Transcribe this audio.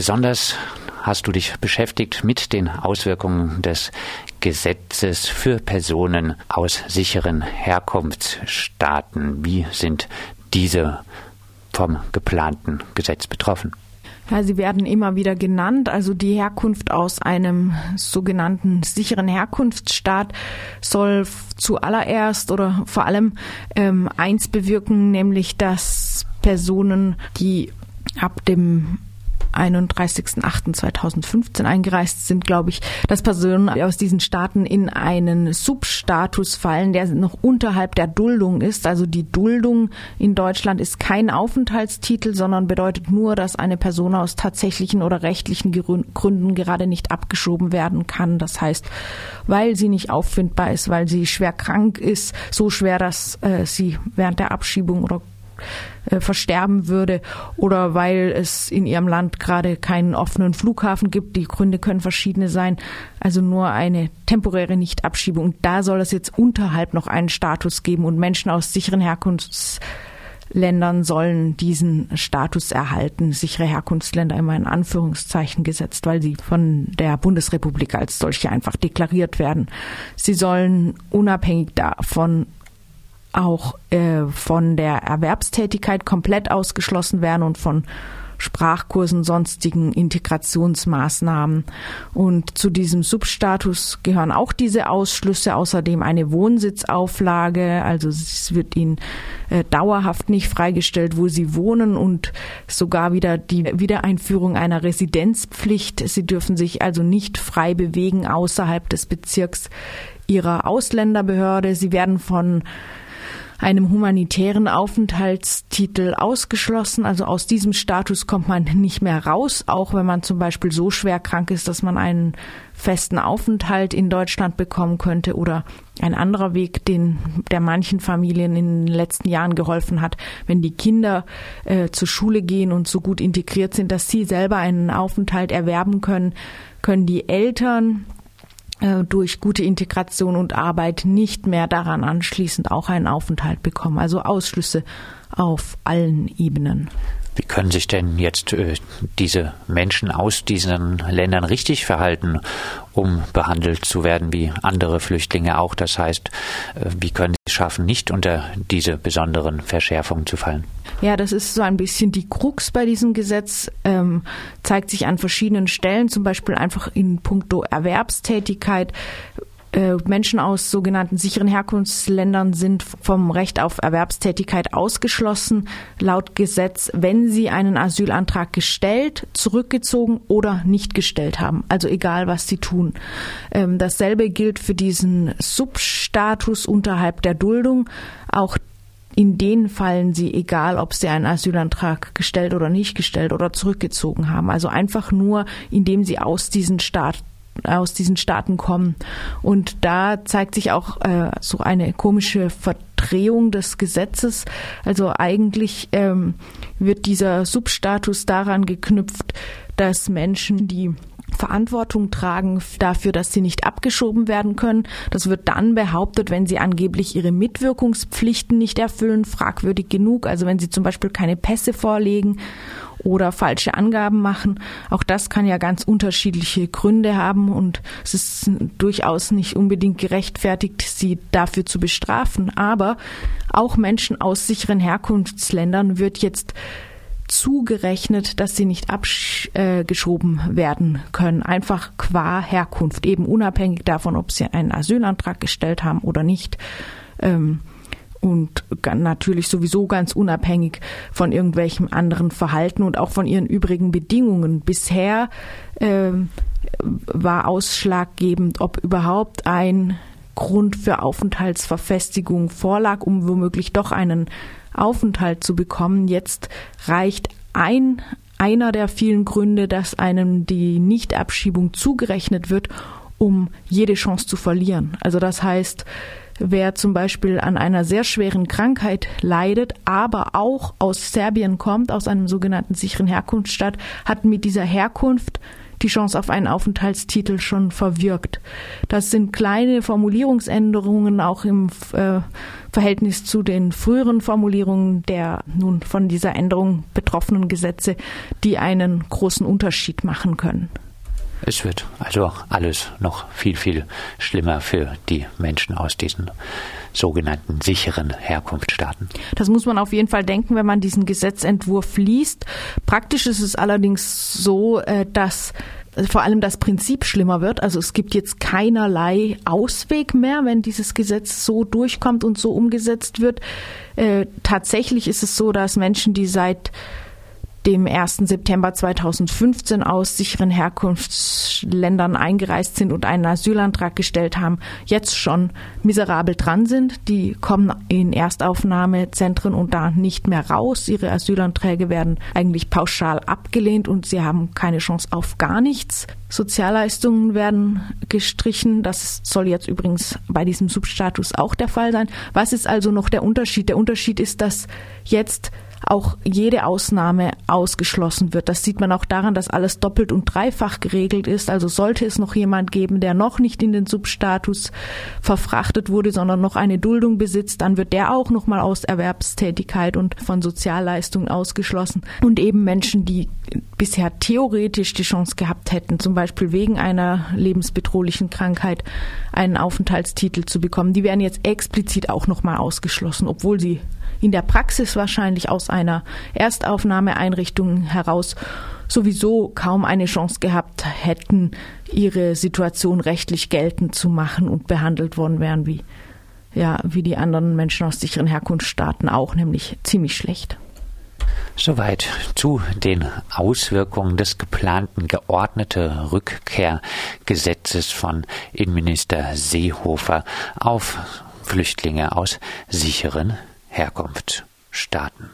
besonders hast du dich beschäftigt mit den Auswirkungen des Gesetzes für Personen aus sicheren Herkunftsstaaten. Wie sind diese vom geplanten Gesetz betroffen? Ja, sie werden immer wieder genannt. Also die Herkunft aus einem sogenannten sicheren Herkunftsstaat soll zuallererst oder vor allem ähm, eins bewirken, nämlich dass Personen, die ab dem 31.08.2015 eingereist sind, glaube ich, dass Personen aus diesen Staaten in einen Substatus fallen, der noch unterhalb der Duldung ist. Also die Duldung in Deutschland ist kein Aufenthaltstitel, sondern bedeutet nur, dass eine Person aus tatsächlichen oder rechtlichen Gründen gerade nicht abgeschoben werden kann. Das heißt, weil sie nicht auffindbar ist, weil sie schwer krank ist, so schwer, dass äh, sie während der Abschiebung oder äh, versterben würde oder weil es in ihrem Land gerade keinen offenen Flughafen gibt. Die Gründe können verschiedene sein. Also nur eine temporäre Nichtabschiebung. Da soll es jetzt unterhalb noch einen Status geben und Menschen aus sicheren Herkunftsländern sollen diesen Status erhalten. Sichere Herkunftsländer immer in Anführungszeichen gesetzt, weil sie von der Bundesrepublik als solche einfach deklariert werden. Sie sollen unabhängig davon auch äh, von der Erwerbstätigkeit komplett ausgeschlossen werden und von Sprachkursen, sonstigen Integrationsmaßnahmen. Und zu diesem Substatus gehören auch diese Ausschlüsse, außerdem eine Wohnsitzauflage. Also es wird ihnen äh, dauerhaft nicht freigestellt, wo sie wohnen und sogar wieder die Wiedereinführung einer Residenzpflicht. Sie dürfen sich also nicht frei bewegen außerhalb des Bezirks ihrer Ausländerbehörde. Sie werden von einem humanitären Aufenthaltstitel ausgeschlossen. Also aus diesem Status kommt man nicht mehr raus, auch wenn man zum Beispiel so schwer krank ist, dass man einen festen Aufenthalt in Deutschland bekommen könnte oder ein anderer Weg, den der manchen Familien in den letzten Jahren geholfen hat, wenn die Kinder äh, zur Schule gehen und so gut integriert sind, dass sie selber einen Aufenthalt erwerben können, können die Eltern durch gute Integration und Arbeit nicht mehr daran anschließend auch einen Aufenthalt bekommen. Also Ausschlüsse auf allen Ebenen. Wie können sich denn jetzt äh, diese Menschen aus diesen Ländern richtig verhalten, um behandelt zu werden wie andere Flüchtlinge auch? Das heißt, äh, wie können sie es schaffen, nicht unter diese besonderen Verschärfungen zu fallen? Ja, das ist so ein bisschen die Krux bei diesem Gesetz, ähm, zeigt sich an verschiedenen Stellen, zum Beispiel einfach in puncto Erwerbstätigkeit Menschen aus sogenannten sicheren Herkunftsländern sind vom Recht auf Erwerbstätigkeit ausgeschlossen, laut Gesetz, wenn sie einen Asylantrag gestellt, zurückgezogen oder nicht gestellt haben. Also egal, was sie tun. Ähm, dasselbe gilt für diesen Substatus unterhalb der Duldung. Auch in den fallen sie, egal ob sie einen Asylantrag gestellt oder nicht gestellt oder zurückgezogen haben. Also einfach nur, indem sie aus diesen Staat aus diesen Staaten kommen. Und da zeigt sich auch äh, so eine komische Verdrehung des Gesetzes. Also eigentlich ähm, wird dieser Substatus daran geknüpft, dass Menschen, die Verantwortung tragen dafür, dass sie nicht abgeschoben werden können. Das wird dann behauptet, wenn sie angeblich ihre Mitwirkungspflichten nicht erfüllen, fragwürdig genug. Also wenn sie zum Beispiel keine Pässe vorlegen oder falsche Angaben machen. Auch das kann ja ganz unterschiedliche Gründe haben und es ist durchaus nicht unbedingt gerechtfertigt, sie dafür zu bestrafen. Aber auch Menschen aus sicheren Herkunftsländern wird jetzt zugerechnet, dass sie nicht abgeschoben werden können, einfach qua Herkunft, eben unabhängig davon, ob sie einen Asylantrag gestellt haben oder nicht. Ähm, und natürlich sowieso ganz unabhängig von irgendwelchem anderen Verhalten und auch von ihren übrigen Bedingungen. Bisher äh, war ausschlaggebend, ob überhaupt ein Grund für Aufenthaltsverfestigung vorlag, um womöglich doch einen Aufenthalt zu bekommen. Jetzt reicht ein einer der vielen Gründe, dass einem die Nichtabschiebung zugerechnet wird, um jede Chance zu verlieren. Also das heißt, Wer zum Beispiel an einer sehr schweren Krankheit leidet, aber auch aus Serbien kommt, aus einem sogenannten sicheren Herkunftsstaat, hat mit dieser Herkunft die Chance auf einen Aufenthaltstitel schon verwirkt. Das sind kleine Formulierungsänderungen auch im äh, Verhältnis zu den früheren Formulierungen der nun von dieser Änderung betroffenen Gesetze, die einen großen Unterschied machen können. Es wird also alles noch viel, viel schlimmer für die Menschen aus diesen sogenannten sicheren Herkunftsstaaten. Das muss man auf jeden Fall denken, wenn man diesen Gesetzentwurf liest. Praktisch ist es allerdings so, äh, dass vor allem das Prinzip schlimmer wird. Also es gibt jetzt keinerlei Ausweg mehr, wenn dieses Gesetz so durchkommt und so umgesetzt wird. Äh, tatsächlich ist es so, dass Menschen, die seit dem 1. September 2015 aus sicheren Herkunftsländern eingereist sind und einen Asylantrag gestellt haben, jetzt schon miserabel dran sind. Die kommen in Erstaufnahmezentren und da nicht mehr raus. Ihre Asylanträge werden eigentlich pauschal abgelehnt und sie haben keine Chance auf gar nichts. Sozialleistungen werden gestrichen. Das soll jetzt übrigens bei diesem Substatus auch der Fall sein. Was ist also noch der Unterschied? Der Unterschied ist, dass jetzt auch jede Ausnahme ausgeschlossen wird. Das sieht man auch daran, dass alles doppelt und dreifach geregelt ist. Also sollte es noch jemand geben, der noch nicht in den Substatus verfrachtet wurde, sondern noch eine Duldung besitzt, dann wird der auch nochmal aus Erwerbstätigkeit und von Sozialleistungen ausgeschlossen. Und eben Menschen, die bisher theoretisch die Chance gehabt hätten, zum Beispiel wegen einer lebensbedrohlichen Krankheit einen Aufenthaltstitel zu bekommen, die werden jetzt explizit auch nochmal ausgeschlossen, obwohl sie in der Praxis wahrscheinlich aus einer Erstaufnahmeeinrichtung heraus sowieso kaum eine Chance gehabt hätten, ihre Situation rechtlich geltend zu machen und behandelt worden wären wie, ja, wie die anderen Menschen aus sicheren Herkunftsstaaten auch, nämlich ziemlich schlecht. Soweit zu den Auswirkungen des geplanten geordnete Rückkehrgesetzes von Innenminister Seehofer auf Flüchtlinge aus sicheren Herkunftsstaaten.